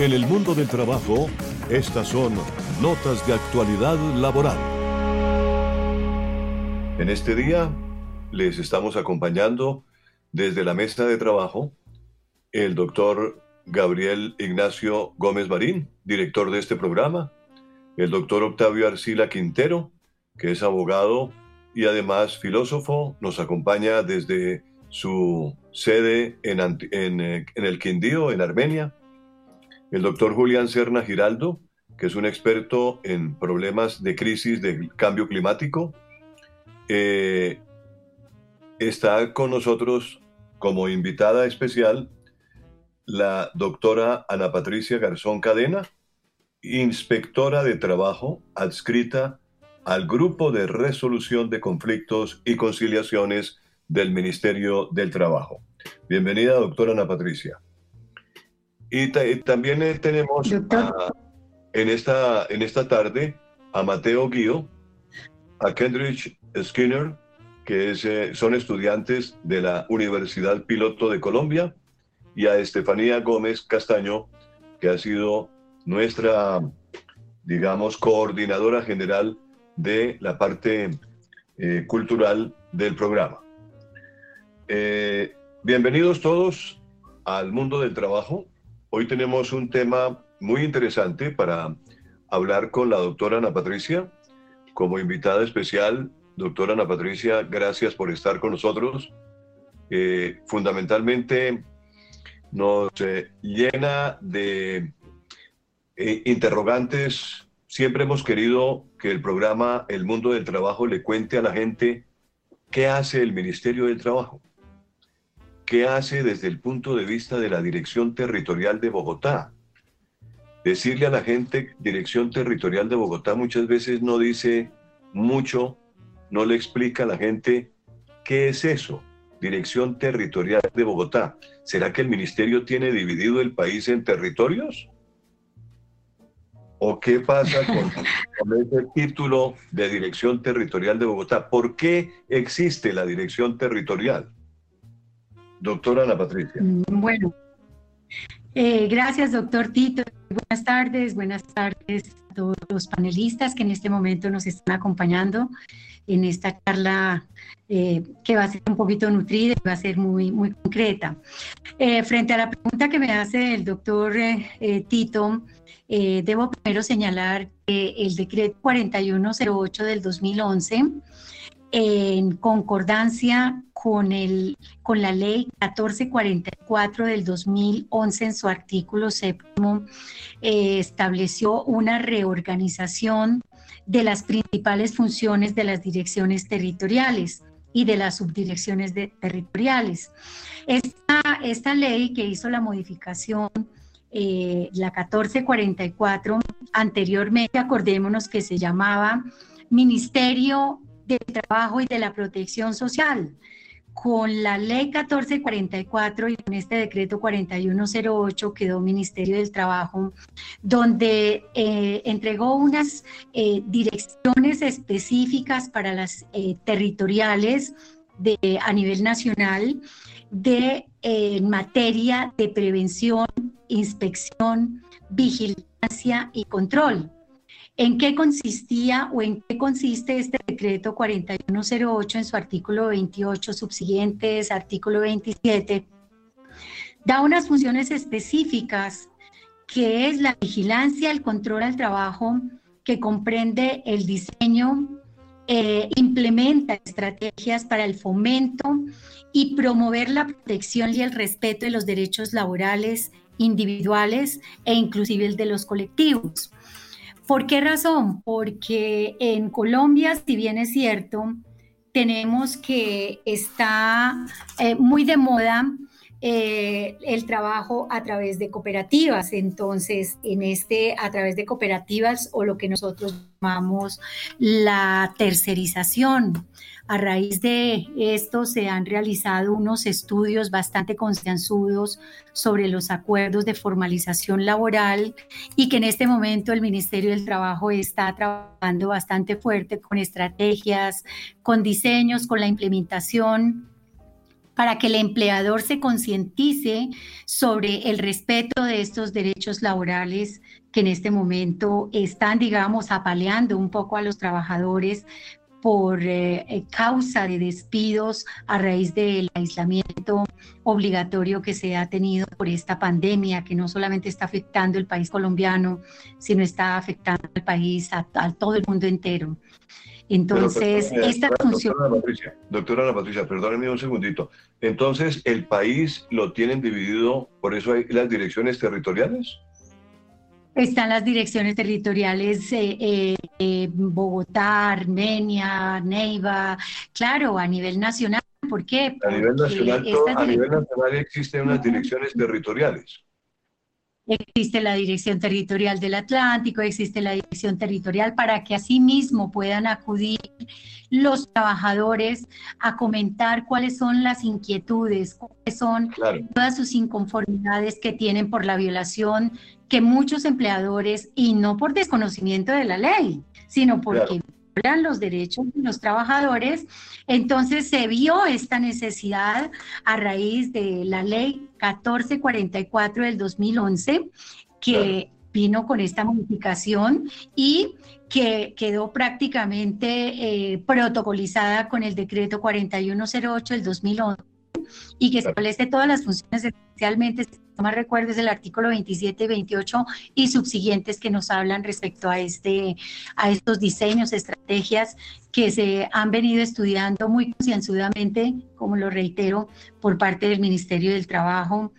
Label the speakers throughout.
Speaker 1: En el mundo del trabajo, estas son notas de actualidad laboral. En este día les estamos acompañando desde la mesa de trabajo el doctor Gabriel Ignacio Gómez Marín, director de este programa, el doctor Octavio Arcila Quintero, que es abogado y además filósofo, nos acompaña desde su sede en, en el Quindío, en Armenia, el doctor Julián Serna Giraldo, que es un experto en problemas de crisis de cambio climático. Eh, está con nosotros como invitada especial la doctora Ana Patricia Garzón Cadena, inspectora de trabajo adscrita al Grupo de Resolución de Conflictos y Conciliaciones del Ministerio del Trabajo. Bienvenida, doctora Ana Patricia. Y, también eh, tenemos en, esta, en esta tarde a Mateo Guío, a Kendrick Skinner, que eh, son estudiantes de la Universidad Piloto de Colombia, y a Estefanía Gómez Castaño, que ha sido nuestra, digamos, coordinadora general de la parte eh, cultural del programa. bienvenidos todos al mundo del trabajo. Hoy tenemos un tema muy interesante para hablar con la doctora Ana Patricia. Como invitada especial, doctora Ana Patricia, gracias por estar con nosotros. Eh, fundamentalmente nos eh, llena de eh, interrogantes. Siempre hemos querido que el programa El Mundo del Trabajo le cuente a la gente qué hace el Ministerio del Trabajo. ¿Qué hace desde el punto de vista de la Dirección Territorial de Bogotá? Decirle a la gente, Dirección Territorial de Bogotá muchas veces no dice mucho, no le explica a la gente qué es eso, Dirección Territorial de Bogotá. ¿Será que el ministerio tiene dividido el país en territorios? ¿O qué pasa con, con, ese título de Dirección Territorial de Bogotá? ¿Por qué existe la Dirección Territorial? Doctora Ana Patricia. Mm,
Speaker 2: bueno, eh, gracias, doctor Tito. Buenas tardes, buenas tardes a todos los panelistas que en este momento nos están acompañando en esta charla eh, que va a ser un poquito nutrida y va a ser muy, muy concreta. Eh, frente a la pregunta que me hace el doctor Tito, debo primero señalar que el decreto 4108 del 2011 en concordancia con, el, con la ley 1444 del 2011 en su artículo séptimo, eh, estableció una reorganización de las principales funciones de las direcciones territoriales y de las subdirecciones territoriales. Esta, esta ley que hizo la modificación eh, la 1444, anteriormente acordémonos que se llamaba Ministerio del Trabajo y de la Protección Social. Con la ley 1444 y con este decreto 4108 quedó Ministerio del Trabajo, donde eh, entregó unas eh, direcciones específicas para las eh, territoriales de, a nivel nacional de materia de prevención, inspección, vigilancia y control. ¿En qué consistía o en qué consiste este decreto 4108 en su artículo 28 subsiguientes, artículo 27? Da unas funciones específicas que es la vigilancia, el control al trabajo, que comprende el diseño, eh, implementa estrategias para el fomento y promover la protección y el respeto de los derechos laborales individuales e inclusive el de los colectivos. ¿Por qué razón? Porque en Colombia, si bien es cierto, tenemos que está eh, muy de moda eh, el trabajo a través de cooperativas. Entonces, en este, a través de cooperativas o lo que nosotros llamamos la tercerización. A raíz de esto se han realizado unos estudios bastante concienzudos sobre los acuerdos de formalización laboral y que en este momento el Ministerio del Trabajo está trabajando bastante fuerte con estrategias, con diseños, con la implementación para que el empleador se concientice sobre el respeto de estos derechos laborales que en este momento están, digamos, apaleando un poco a los trabajadores por eh, eh, causa de despidos a raíz del aislamiento obligatorio que se ha tenido por esta pandemia, que no solamente está afectando el país colombiano, sino está afectando al país, a todo el mundo entero. Entonces, esta función...
Speaker 1: Doctora Ana, Patricia, doctora Patricia, perdóneme un segundito. Entonces, ¿el país lo tienen dividido, por eso hay las direcciones territoriales?
Speaker 2: Están las direcciones territoriales eh, eh, Bogotá, Armenia, Neiva, claro, a nivel nacional. ¿Por qué?
Speaker 1: a nivel nacional, a nivel nacional existen unas direcciones territoriales.
Speaker 2: Existe la Dirección Territorial del Atlántico, existe la Dirección Territorial para que asimismo puedan acudir los trabajadores a comentar cuáles son las inquietudes, cuáles son todas sus inconformidades que tienen por la violación que muchos empleadores, y no por desconocimiento de la ley, sino porque los derechos de los trabajadores. Entonces se vio esta necesidad a raíz de la ley 1444 del 2011, que vino con esta modificación y que quedó prácticamente eh, protocolizada con el decreto 4108 del 2011 y que establece todas las funciones especialmente más recuerdo es el artículo 27 y 28 y subsiguientes que nos hablan respecto a, este, a estos diseños, estrategias que se han venido estudiando muy concienzudamente, como lo reitero, por parte del Ministerio del Trabajo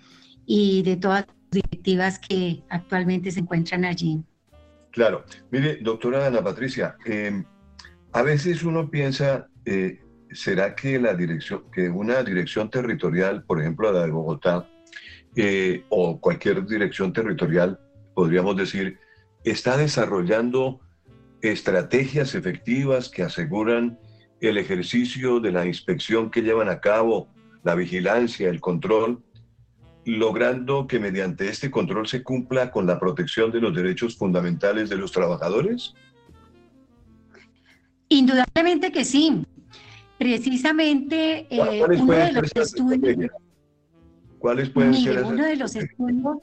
Speaker 2: y de todas las directivas que actualmente se encuentran allí.
Speaker 1: Claro. Mire, doctora Ana Patricia, em, a veces uno piensa, eh, ¿será que la dirección, que una dirección territorial, por ejemplo la de Bogotá, eh, o cualquier dirección territorial, podríamos decir, está desarrollando estrategias efectivas que aseguran el ejercicio de la inspección que llevan a cabo, la vigilancia, el control, logrando que mediante este control se cumpla con la protección de los derechos fundamentales de los trabajadores?
Speaker 2: Indudablemente que sí. Precisamente eh, uno de los estudios...
Speaker 1: ¿Cuáles pueden ser
Speaker 2: Uno de los estudios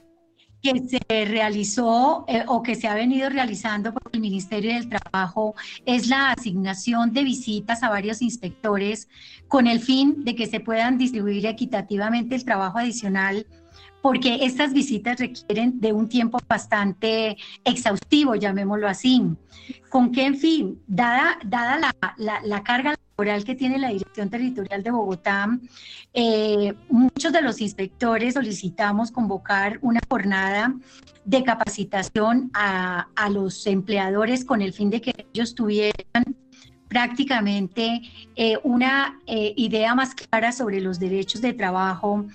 Speaker 2: que se realizó eh, o que se ha venido realizando por el Ministerio del Trabajo es la asignación de visitas a varios inspectores con el fin de que se puedan distribuir equitativamente el trabajo adicional porque estas visitas requieren de un tiempo bastante exhaustivo, llamémoslo así. ¿Con qué en fin? Dada, dada la, la, la carga que tiene la Dirección Territorial de Bogotá, eh, muchos de los inspectores solicitamos convocar una jornada de capacitación a, a los empleadores con el fin de que ellos tuvieran prácticamente eh, una eh, idea más clara sobre los derechos de trabajo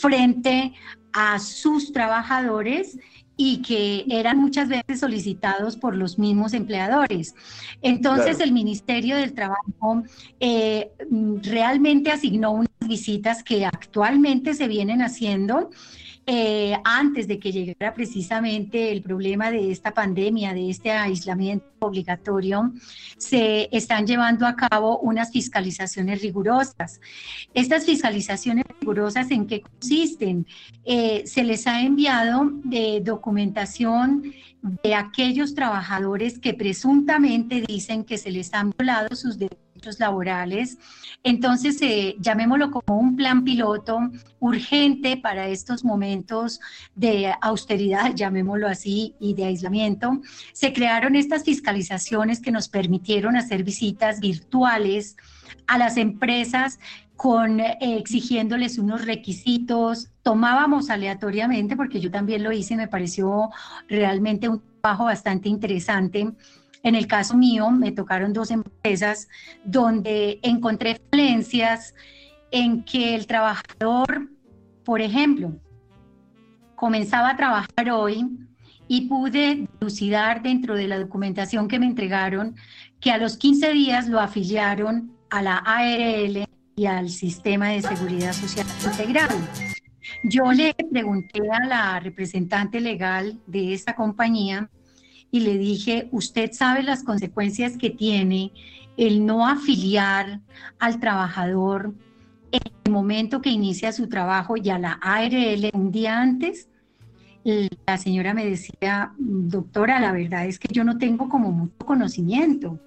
Speaker 2: frente a sus trabajadores y que eran muchas veces solicitados por los mismos empleadores. Entonces el Ministerio del Trabajo eh, realmente asignó unas visitas que actualmente se vienen haciendo eh, antes de que llegara precisamente el problema de esta pandemia, de este aislamiento obligatorio, se están llevando a cabo unas fiscalizaciones rigurosas. Estas fiscalizaciones rigurosas, ¿en qué consisten? Eh, se les ha enviado de documentación de aquellos trabajadores que presuntamente dicen que se les han violado sus derechos laborales. Entonces, eh, llamémoslo como un plan piloto urgente para estos momentos de austeridad, llamémoslo así, y de aislamiento. Se crearon estas fiscalizaciones que nos permitieron hacer visitas virtuales a las empresas con eh, exigiéndoles unos requisitos, tomábamos aleatoriamente, porque yo también lo hice, me pareció realmente un trabajo bastante interesante en el caso mío, me tocaron dos empresas donde encontré falencias en que el trabajador, por ejemplo, comenzaba a trabajar hoy y pude dilucidar dentro de la documentación que me entregaron que a los 15 días lo afiliaron a la ARL y al Sistema de Seguridad Social Integral. Yo le pregunté a la representante legal de esta compañía y le dije, usted sabe las consecuencias que tiene el no afiliar al trabajador en el momento que inicia su trabajo y a la ARL un día antes, la señora me decía, doctora, la verdad es que yo no tengo como mucho conocimiento.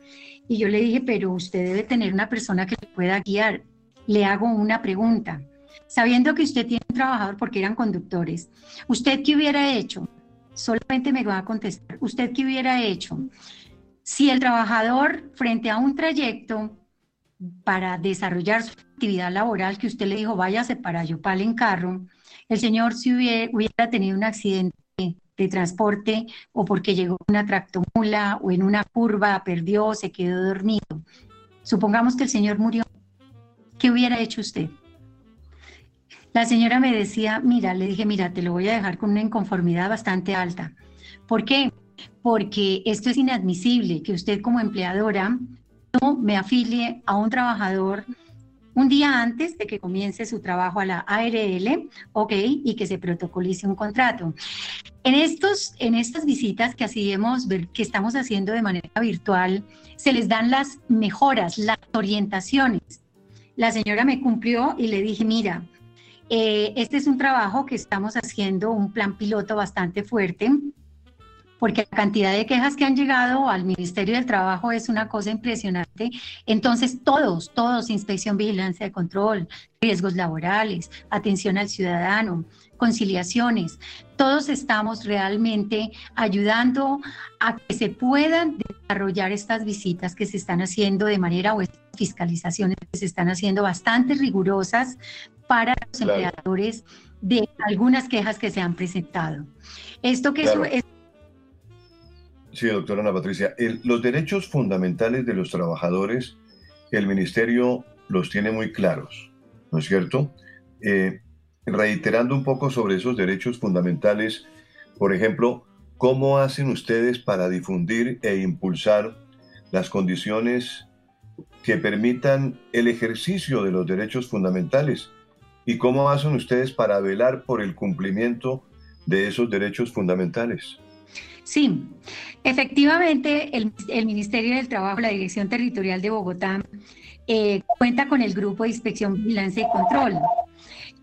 Speaker 2: Y yo le dije, pero usted debe tener una persona que le pueda guiar. Le hago una pregunta. Sabiendo que usted tiene un trabajador porque eran conductores, ¿usted qué hubiera hecho? Solamente me va a contestar, ¿usted qué hubiera hecho? Si el trabajador frente a un trayecto para desarrollar su actividad laboral que usted le dijo, váyase para Yopal en carro, el señor si hubiera, tenido un accidente de transporte o porque llegó una tractomula o en una curva perdió, se quedó dormido. Supongamos que el señor murió. ¿Qué hubiera hecho usted? La señora me decía, mira, le dije, mira, te lo voy a dejar con una inconformidad bastante alta. ¿Por qué? Porque esto es inadmisible, que usted como empleadora no me afilie a un trabajador un día antes de que comience su trabajo a la ARL, ok, y que se protocolice un contrato. En, estos, en estas visitas que, hacemos, que estamos haciendo de manera virtual, se les dan las mejoras, las orientaciones. La señora me cumplió y le dije, mira, eh, este es un trabajo que estamos haciendo, un plan piloto bastante fuerte porque la cantidad de quejas que han llegado al Ministerio del Trabajo es una cosa impresionante. Entonces, todos, todos, inspección, vigilancia de control, riesgos laborales, atención al ciudadano, conciliaciones, todos estamos realmente ayudando a que se puedan desarrollar estas visitas que se están haciendo de manera o fiscalizaciones que se están haciendo bastante rigurosas para los empleadores de algunas quejas que se han presentado. Esto que es
Speaker 1: Sí, doctora Ana Patricia. los derechos fundamentales de los trabajadores, el ministerio los tiene muy claros, ¿no es cierto? Eh, reiterando un poco sobre esos derechos fundamentales, por ejemplo, ¿cómo hacen ustedes para difundir e impulsar las condiciones que permitan el ejercicio de los derechos fundamentales? ¿Y cómo hacen ustedes para velar por el cumplimiento de esos derechos fundamentales?
Speaker 2: Sí, efectivamente el, Ministerio del Trabajo, la Dirección Territorial de Bogotá, eh, cuenta con el Grupo de Inspección, Vigilancia y Control.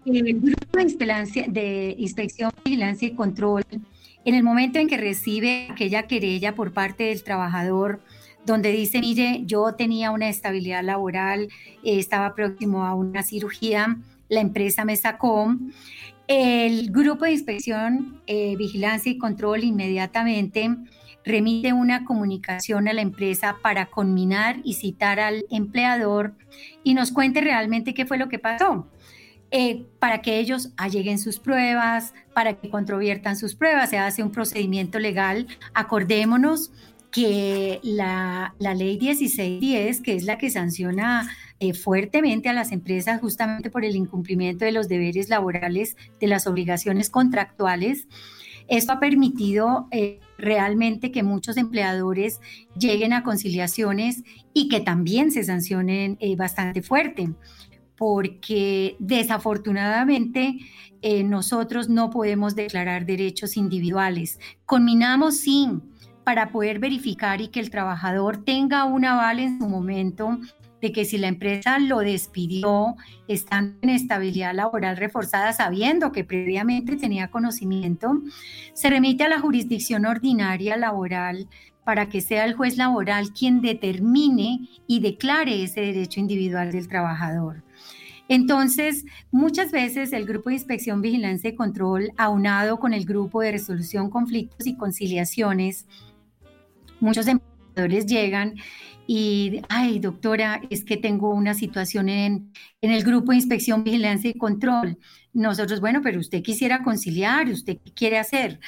Speaker 2: El Grupo de, Inspección, Vigilancia y Control, en el momento en que recibe aquella querella por parte del trabajador, donde dice, mire, yo tenía una estabilidad laboral, eh, estaba próximo a una cirugía, la empresa me sacó, el grupo de inspección, eh, vigilancia y control inmediatamente remite una comunicación a la empresa para conminar y citar al empleador y nos cuente realmente qué fue lo que pasó. Eh, para que ellos alleguen sus pruebas, para que controviertan sus pruebas, se hace un procedimiento legal. Acordémonos que la, ley 1610, que es la que sanciona eh, fuertemente a las empresas justamente por el incumplimiento de los deberes laborales, de las obligaciones contractuales. Esto ha permitido eh, realmente que muchos empleadores lleguen a conciliaciones y que también se sancionen bastante fuerte, porque desafortunadamente nosotros no podemos declarar derechos individuales. Combinamos sí para poder verificar y que el trabajador tenga un aval en su momento de que si la empresa lo despidió estando en estabilidad laboral reforzada, sabiendo que previamente tenía conocimiento, se remite a la jurisdicción ordinaria laboral para que sea el juez laboral quien determine y declare ese derecho individual del trabajador. Entonces, muchas veces el grupo de inspección, vigilancia y control, aunado con el grupo de resolución conflictos y conciliaciones, muchos empleadores llegan y, ay, doctora, es que tengo una situación en, en, el grupo de inspección, vigilancia y control. Nosotros, bueno, pero usted quisiera conciliar, ¿usted qué quiere hacer?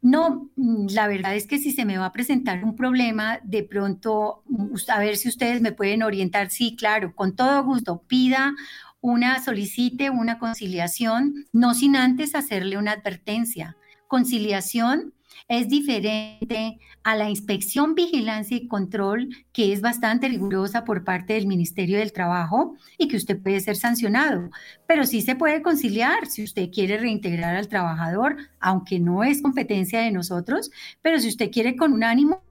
Speaker 2: No, mm, la verdad es que si se me va a presentar un problema, de pronto, mm, a ver si ustedes me pueden orientar. Sí, claro, con todo gusto, pida una, solicite una conciliación, no sin antes hacerle una advertencia. Conciliación es diferente a la inspección, vigilancia y control, que es bastante rigurosa por parte del Ministerio del Trabajo y que usted puede ser sancionado. Pero sí se puede conciliar si usted quiere reintegrar al trabajador, aunque no es competencia de nosotros, pero si usted quiere con un ánimo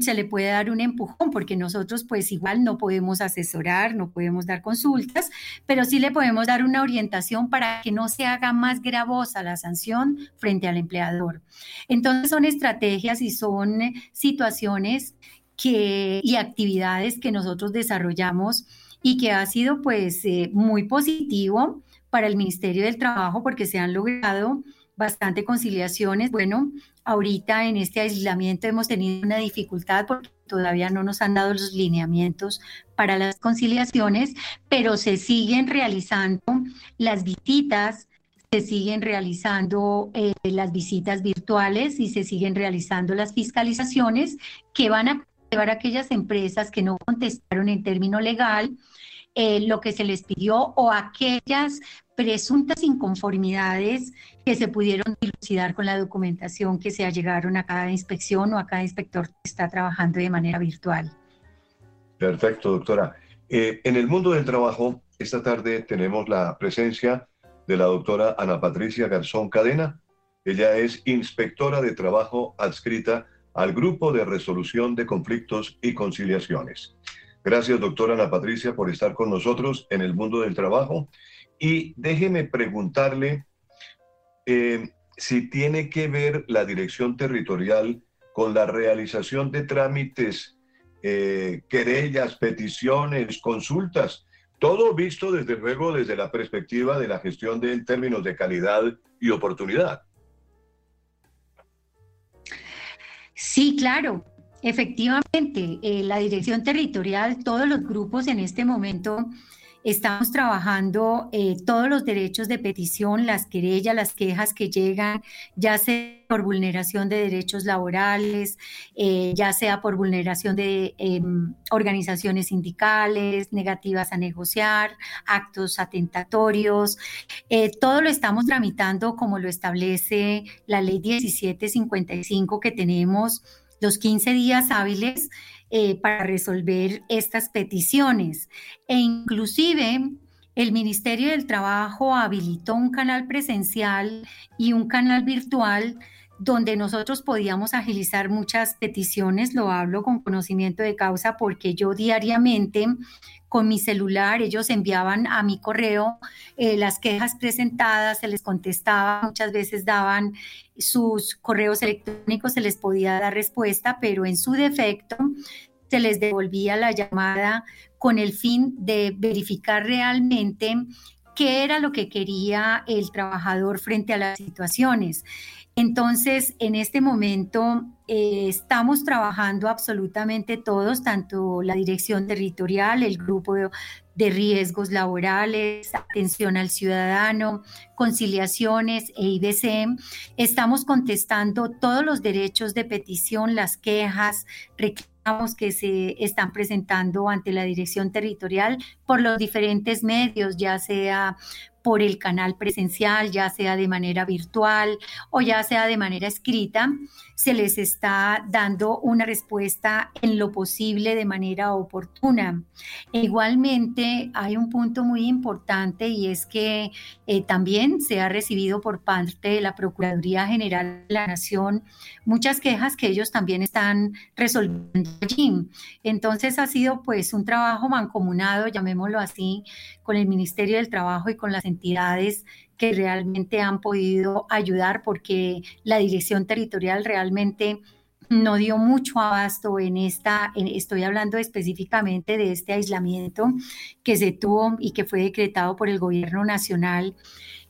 Speaker 2: se le puede dar un empujón, porque nosotros pues igual no podemos asesorar, no podemos dar consultas, pero sí le podemos dar una orientación para que no se haga más gravosa la sanción frente al empleador. Entonces son estrategias y son situaciones que, y actividades que nosotros desarrollamos y que ha sido pues eh, muy positivo para el Ministerio del Trabajo porque se han logrado bastante conciliaciones. Bueno, ahorita en este aislamiento hemos tenido una dificultad porque todavía no nos han dado los lineamientos para las conciliaciones, pero se siguen realizando las visitas, se siguen realizando eh, las visitas virtuales y se siguen realizando las fiscalizaciones que van a llevar a aquellas empresas que no contestaron en término legal eh, lo que se les pidió o aquellas presuntas inconformidades que se pudieron dilucidar con la documentación que se llegaron a cada inspección o a cada inspector que está trabajando de manera virtual.
Speaker 1: Perfecto, doctora. Eh, en el mundo del trabajo, esta tarde tenemos la presencia de la doctora Ana Patricia Garzón Cadena. Ella es inspectora de trabajo adscrita al Grupo de Resolución de Conflictos y Conciliaciones. Gracias, doctora Ana Patricia, por estar con nosotros en el mundo del trabajo. Y déjeme preguntarle eh, si tiene que ver la dirección territorial con la realización de trámites, eh, querellas, peticiones, consultas, todo visto desde luego desde la perspectiva de la gestión de, en términos de calidad y oportunidad.
Speaker 2: Sí, claro. Efectivamente, eh, la dirección territorial, todos los grupos en este momento Estamos trabajando eh, todos los derechos de petición, las querellas, las quejas que llegan, ya sea por vulneración de derechos laborales, eh, ya sea por vulneración de em, organizaciones sindicales, negativas a negociar, actos atentatorios. Todo lo estamos tramitando como lo establece la ley 1755 que tenemos los 15 días hábiles eh, para resolver estas peticiones. E inclusive el Ministerio del Trabajo habilitó un canal presencial y un canal virtual donde nosotros podíamos agilizar muchas peticiones, lo hablo con conocimiento de causa porque yo diariamente con mi celular, ellos enviaban a mi correo eh, las quejas presentadas, se les contestaba, muchas veces daban sus correos electrónicos, se les podía dar respuesta, pero en su defecto se les devolvía la llamada con el fin de verificar realmente qué era lo que quería el trabajador frente a las situaciones. Entonces, en este momento eh, estamos trabajando absolutamente todos, tanto la dirección territorial, el grupo de, riesgos laborales, atención al ciudadano, conciliaciones e IBC. Estamos contestando todos los derechos de petición, las quejas, reclamos que se están presentando ante la dirección territorial por los diferentes medios, ya sea por el canal presencial, ya sea de manera virtual o ya sea de manera escrita, se les está dando una respuesta en lo posible de manera oportuna. Igualmente hay un punto muy importante y es que eh, también se ha recibido por parte de la Procuraduría General de la Nación muchas quejas que ellos también están resolviendo Entonces ha sido pues un trabajo mancomunado, llamémoslo así, con el Ministerio del Trabajo y con las entidades que realmente han podido ayudar porque la dirección territorial realmente no dio mucho abasto en esta, estoy hablando específicamente de este aislamiento que se tuvo y que fue decretado por el gobierno nacional.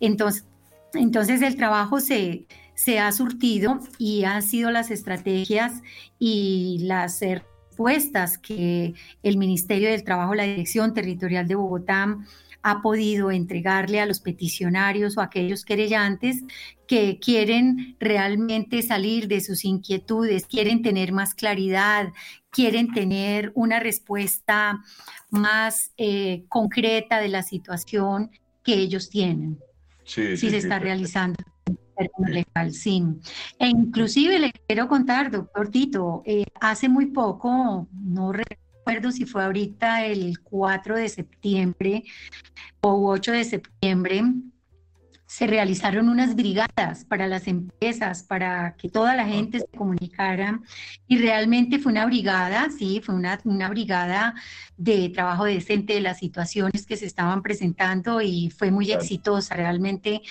Speaker 2: Entonces, entonces el trabajo se, se ha surtido y han sido las estrategias y las respuestas que el Ministerio del Trabajo, la Dirección Territorial de Bogotá, ha podido entregarle a los peticionarios o a aquellos querellantes que quieren realmente salir de sus inquietudes, quieren tener más claridad, quieren tener una respuesta más eh, concreta de la situación que ellos tienen. Sí, sí, se está realizando sí. E inclusive le quiero contar, doctor Tito, eh, hace muy poco, no recuerdo si fue ahorita el 4 de septiembre o 8 de septiembre, se realizaron unas brigadas para las empresas, para que toda la gente se comunicara. Y realmente fue una brigada, sí, fue una, una brigada de trabajo decente de las situaciones que se estaban presentando y fue muy exitosa. Realmente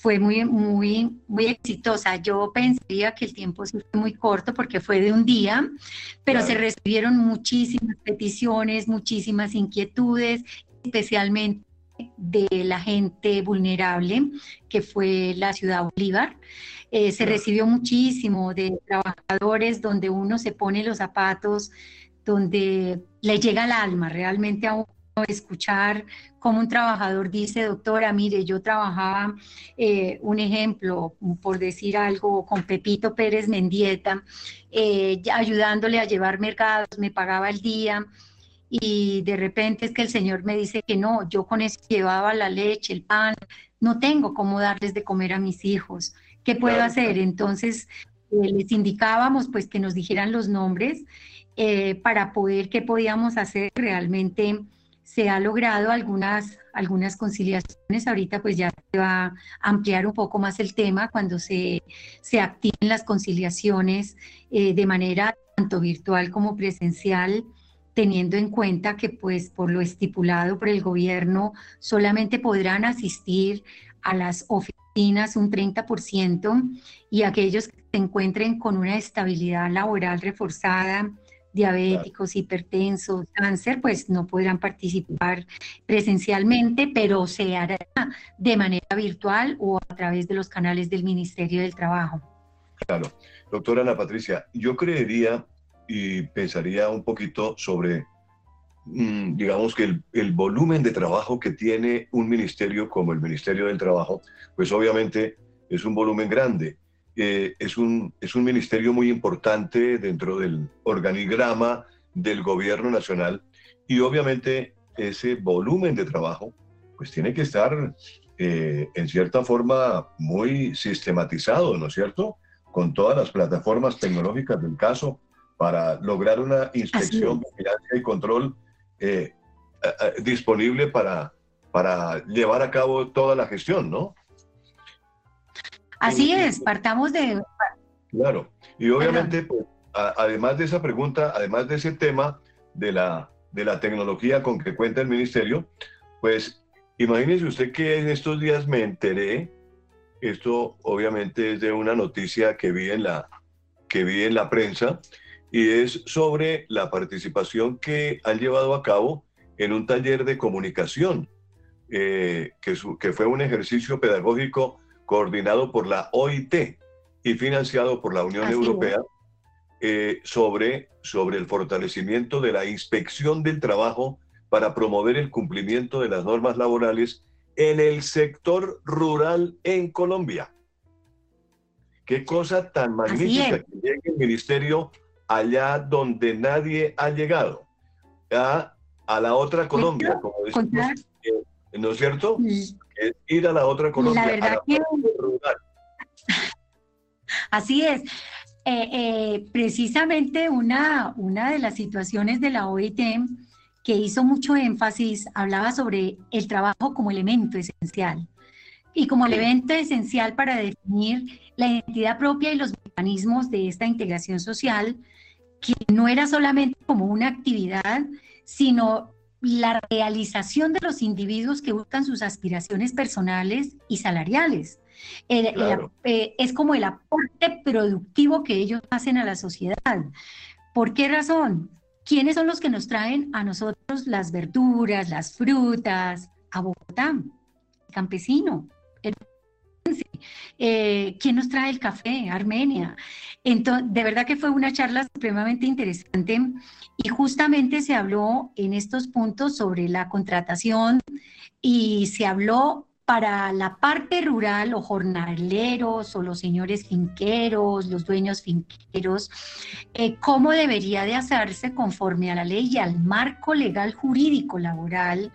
Speaker 2: fue muy, muy, muy exitosa. Yo pensaría que el tiempo fue muy corto porque fue de un día, pero se recibieron muchísimas peticiones, muchísimas inquietudes, especialmente de la gente vulnerable, que fue la ciudad Bolívar. Eh, se recibió muchísimo de trabajadores donde uno se pone los zapatos, donde le llega al alma realmente a uno escuchar como un trabajador dice, doctora, mire, yo trabajaba, eh, un ejemplo, por decir algo, con Pepito Pérez Mendieta, eh, ayudándole a llevar mercados, me pagaba el día, y de repente es que el Señor me dice que no, yo con eso llevaba la leche, el pan, no tengo cómo darles de comer a mis hijos. ¿Qué puedo hacer? Entonces eh, les indicábamos pues que nos dijeran los nombres eh, para poder qué podíamos hacer. Realmente se ha logrado algunas, algunas conciliaciones. Ahorita pues ya se va a ampliar un poco más el tema cuando se, se activen las conciliaciones eh, de manera tanto virtual como presencial teniendo en cuenta que pues por lo estipulado por el gobierno solamente podrán asistir a las oficinas un 30% y aquellos que se encuentren con una estabilidad laboral reforzada, diabéticos, hipertensos, cáncer, pues no podrán participar presencialmente, pero se hará de manera virtual o a través de los canales del Ministerio del Trabajo.
Speaker 1: Claro. Doctora Ana Patricia, yo creería y pensaría un poquito sobre, mm, digamos que el, volumen de trabajo que tiene un ministerio como el Ministerio del Trabajo, pues obviamente es un volumen grande. Eh, es, un, es un ministerio muy importante dentro del organigrama del gobierno nacional y obviamente ese volumen de trabajo pues tiene que estar eh, en cierta forma muy sistematizado, ¿no es cierto? Con todas las plataformas tecnológicas del caso, para lograr una inspección, vigilancia y control eh, disponible para, para llevar a cabo toda la gestión, ¿no?
Speaker 2: Así es, partamos de...
Speaker 1: Claro, y obviamente, pues, además de esa pregunta, además de ese tema de la, de la tecnología con que cuenta el ministerio, pues imagínese usted que en estos días me enteré, esto obviamente es de una noticia que vi en la, que vi en la prensa, y es sobre la participación que han llevado a cabo en un taller de comunicación, eh, que, que fue un ejercicio pedagógico coordinado por la OIT y financiado por la Unión Europea eh, sobre, sobre el fortalecimiento de la inspección del trabajo para promover el cumplimiento de las normas laborales en el sector rural en Colombia. Qué cosa tan magnífica que llegue el ministerio allá donde nadie ha llegado, a, a la otra Colombia, como decimos, eh, ¿no es cierto? Es ir a la otra Colombia. La verdad que...
Speaker 2: Así es. Eh, eh, precisamente una, una de las situaciones de la OIT que hizo mucho énfasis hablaba sobre el trabajo como elemento esencial y como elemento esencial para definir la identidad propia y los mecanismos de esta integración social que no era solamente como una actividad, sino la realización de los individuos que buscan sus aspiraciones personales y salariales. Eh, es como el aporte productivo que ellos hacen a la sociedad. ¿Por qué razón? ¿Quiénes son los que nos traen a nosotros las verduras, las frutas, a Bogotá? El campesino, eh, ¿Quién nos trae el café? Armenia. Entonces, de verdad que fue una charla supremamente interesante y justamente se habló en estos puntos sobre la contratación y se habló para la parte rural o jornaleros o los señores finqueros, los dueños finqueros, eh, cómo debería de hacerse conforme a la ley y al marco legal jurídico laboral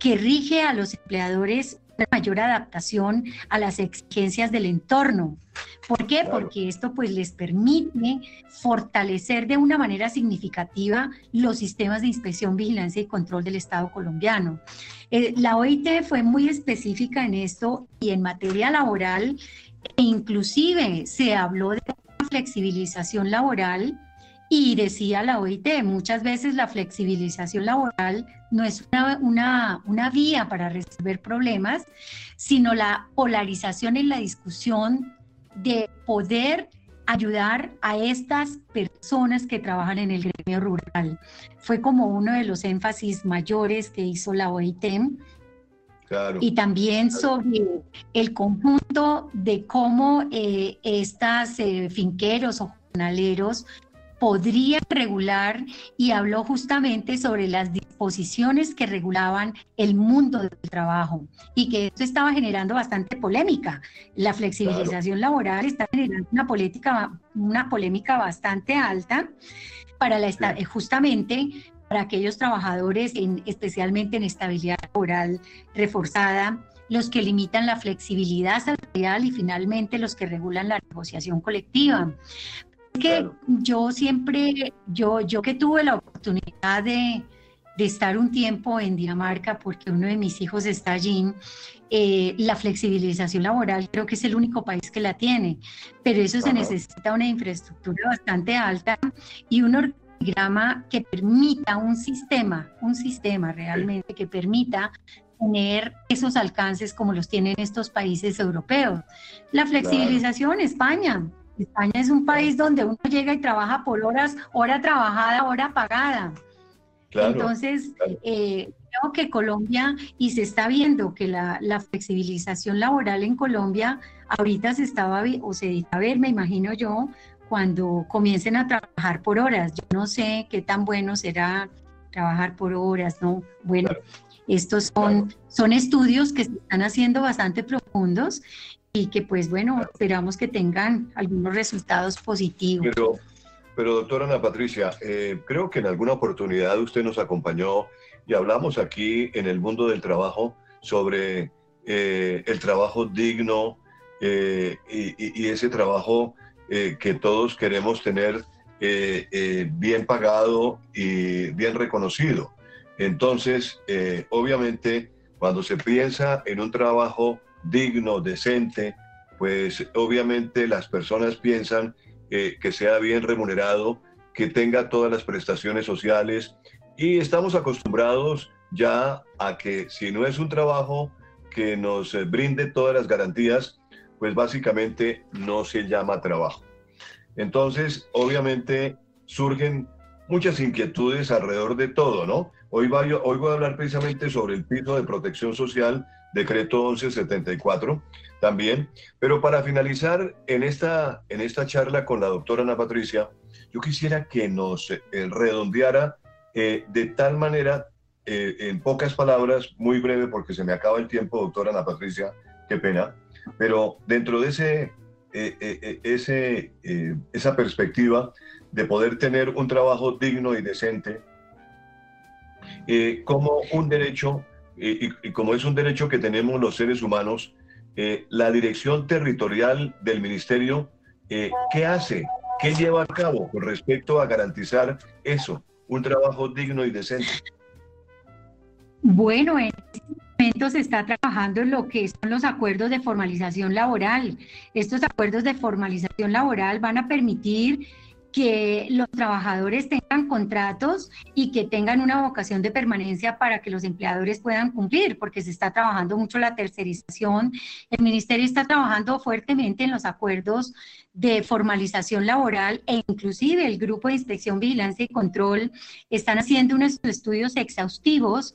Speaker 2: que rige a los empleadores mayor adaptación a las exigencias del entorno, ¿Por qué? Porque esto pues les permite fortalecer de una manera significativa los sistemas de inspección, vigilancia y control del Estado colombiano. Eh, la OIT fue muy específica en esto y en materia laboral e inclusive se habló de flexibilización laboral y decía la OIT, muchas veces la flexibilización laboral no es una, una, una, vía para resolver problemas, sino la polarización en la discusión de poder ayudar a estas personas que trabajan en el gremio rural. Fue como uno de los énfasis mayores que hizo la OIT. Y también sobre el conjunto de cómo eh, estas eh, finqueros o jornaleros podrían regular y habló justamente sobre las disposiciones que regulaban el mundo del trabajo y que esto estaba generando bastante polémica. La flexibilización laboral está generando una, política, una polémica bastante alta para la, justamente para aquellos trabajadores, en, especialmente en estabilidad laboral reforzada, los que limitan la flexibilidad salarial y finalmente los que regulan la negociación colectiva que yo siempre, yo, yo que tuve la oportunidad de, estar un tiempo en Dinamarca, porque uno de mis hijos está allí, eh, la flexibilización laboral creo que es el único país que la tiene, pero eso se necesita una infraestructura bastante alta y un organigrama que permita un sistema, un sistema realmente que permita tener esos alcances como los tienen estos países europeos. La flexibilización, España, España es un país donde uno llega y trabaja por horas, hora trabajada, hora pagada. Entonces, eh, creo que Colombia, y se está viendo que la, flexibilización laboral en Colombia ahorita se estaba, o se va a ver, me imagino yo, cuando comiencen a trabajar por horas. Yo no sé qué tan bueno será trabajar por horas, ¿no? Bueno, estos son, son estudios que se están haciendo bastante profundos y que pues bueno, esperamos que tengan algunos resultados positivos.
Speaker 1: Pero, pero doctora Ana Patricia, eh, creo que en alguna oportunidad usted nos acompañó y hablamos aquí en el mundo del trabajo sobre eh, el trabajo digno eh, y, y, ese trabajo que todos queremos tener bien pagado y bien reconocido. Entonces, obviamente, cuando se piensa en un trabajo digno, decente, pues obviamente las personas piensan que sea bien remunerado, que tenga todas las prestaciones sociales y estamos acostumbrados ya a que si no es un trabajo que nos eh, brinde todas las garantías, pues básicamente no se llama trabajo. Entonces, obviamente surgen muchas inquietudes alrededor de todo, ¿no? Hoy voy a hablar precisamente sobre el piso de protección social decreto 1174 también. Pero para finalizar en esta, en esta charla con la doctora Ana Patricia, yo quisiera que nos eh, redondeara eh, de tal manera, eh, en pocas palabras, muy breve porque se me acaba el tiempo, doctora Ana Patricia, qué pena, pero dentro de ese, ese, esa perspectiva de poder tener un trabajo digno y decente, como un derecho y, como es un derecho que tenemos los seres humanos, eh, la dirección territorial del ministerio, eh, ¿qué hace? ¿Qué lleva a cabo con respecto a garantizar eso, un trabajo digno y decente?
Speaker 2: Bueno, en este momento se está trabajando en lo que son los acuerdos de formalización laboral. Estos acuerdos de formalización laboral van a permitir que los trabajadores tengan contratos y que tengan una vocación de permanencia para que los empleadores puedan cumplir, porque se está trabajando mucho la tercerización. El ministerio está trabajando fuertemente en los acuerdos de formalización laboral e inclusive el grupo de inspección, vigilancia y control están haciendo unos estudios exhaustivos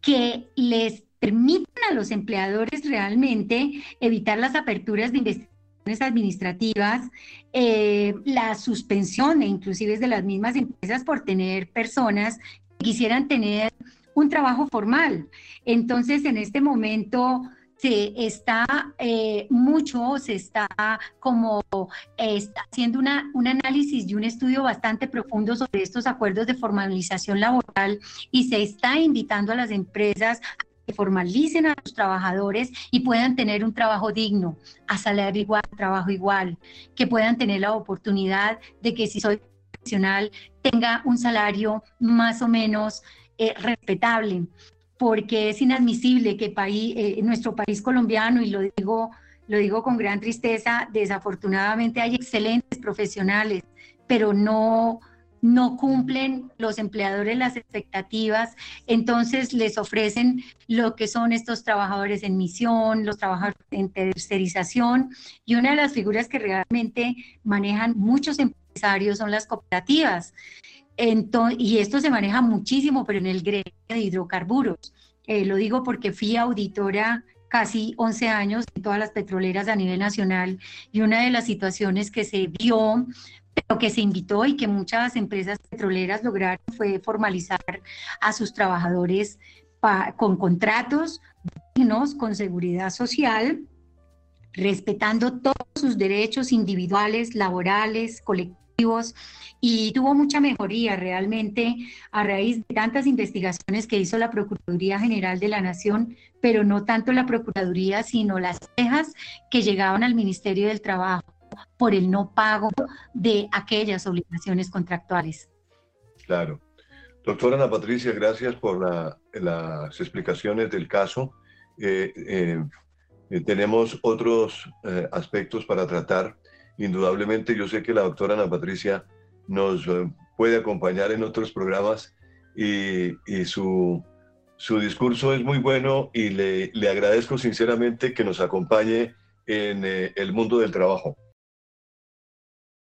Speaker 2: que les permitan a los empleadores realmente evitar las aperturas de investigación administrativas, eh, la suspensión e inclusive de las mismas empresas por tener personas que quisieran tener un trabajo formal. Entonces, en este momento se está eh, mucho, se está como está haciendo una, un análisis y un estudio bastante profundo sobre estos acuerdos de formalización laboral y se está invitando a las empresas que formalicen a los trabajadores y puedan tener un trabajo digno, a salario igual, trabajo igual, que puedan tener la oportunidad de que si soy profesional tenga un salario más o menos eh, respetable, porque es inadmisible que país, eh, nuestro país colombiano, y lo digo, lo digo con gran tristeza, desafortunadamente hay excelentes profesionales, pero no no cumplen los empleadores las expectativas, entonces les ofrecen lo que son estos trabajadores en misión, los trabajadores en tercerización, y una de las figuras que realmente manejan muchos empresarios son las cooperativas. y esto se maneja muchísimo, pero en el gremio de hidrocarburos. Eh, lo digo porque fui auditora casi 11 años en todas las petroleras a nivel nacional y una de las situaciones que se vio lo que se invitó y que muchas empresas petroleras lograron fue formalizar a sus trabajadores con contratos dignos, con seguridad social, respetando todos sus derechos individuales, laborales, colectivos, y tuvo mucha mejoría realmente a raíz de tantas investigaciones que hizo la Procuraduría General de la Nación, pero no tanto la Procuraduría, sino las quejas que llegaban al Ministerio del Trabajo por el no pago de aquellas obligaciones contractuales.
Speaker 1: Claro. Doctora Ana Patricia, gracias por las explicaciones del caso. Eh, eh, eh, tenemos otros aspectos para tratar. Indudablemente, yo sé que la doctora Ana Patricia nos puede acompañar en otros programas y, su, su, discurso es muy bueno y le, le agradezco sinceramente que nos acompañe en el mundo del trabajo.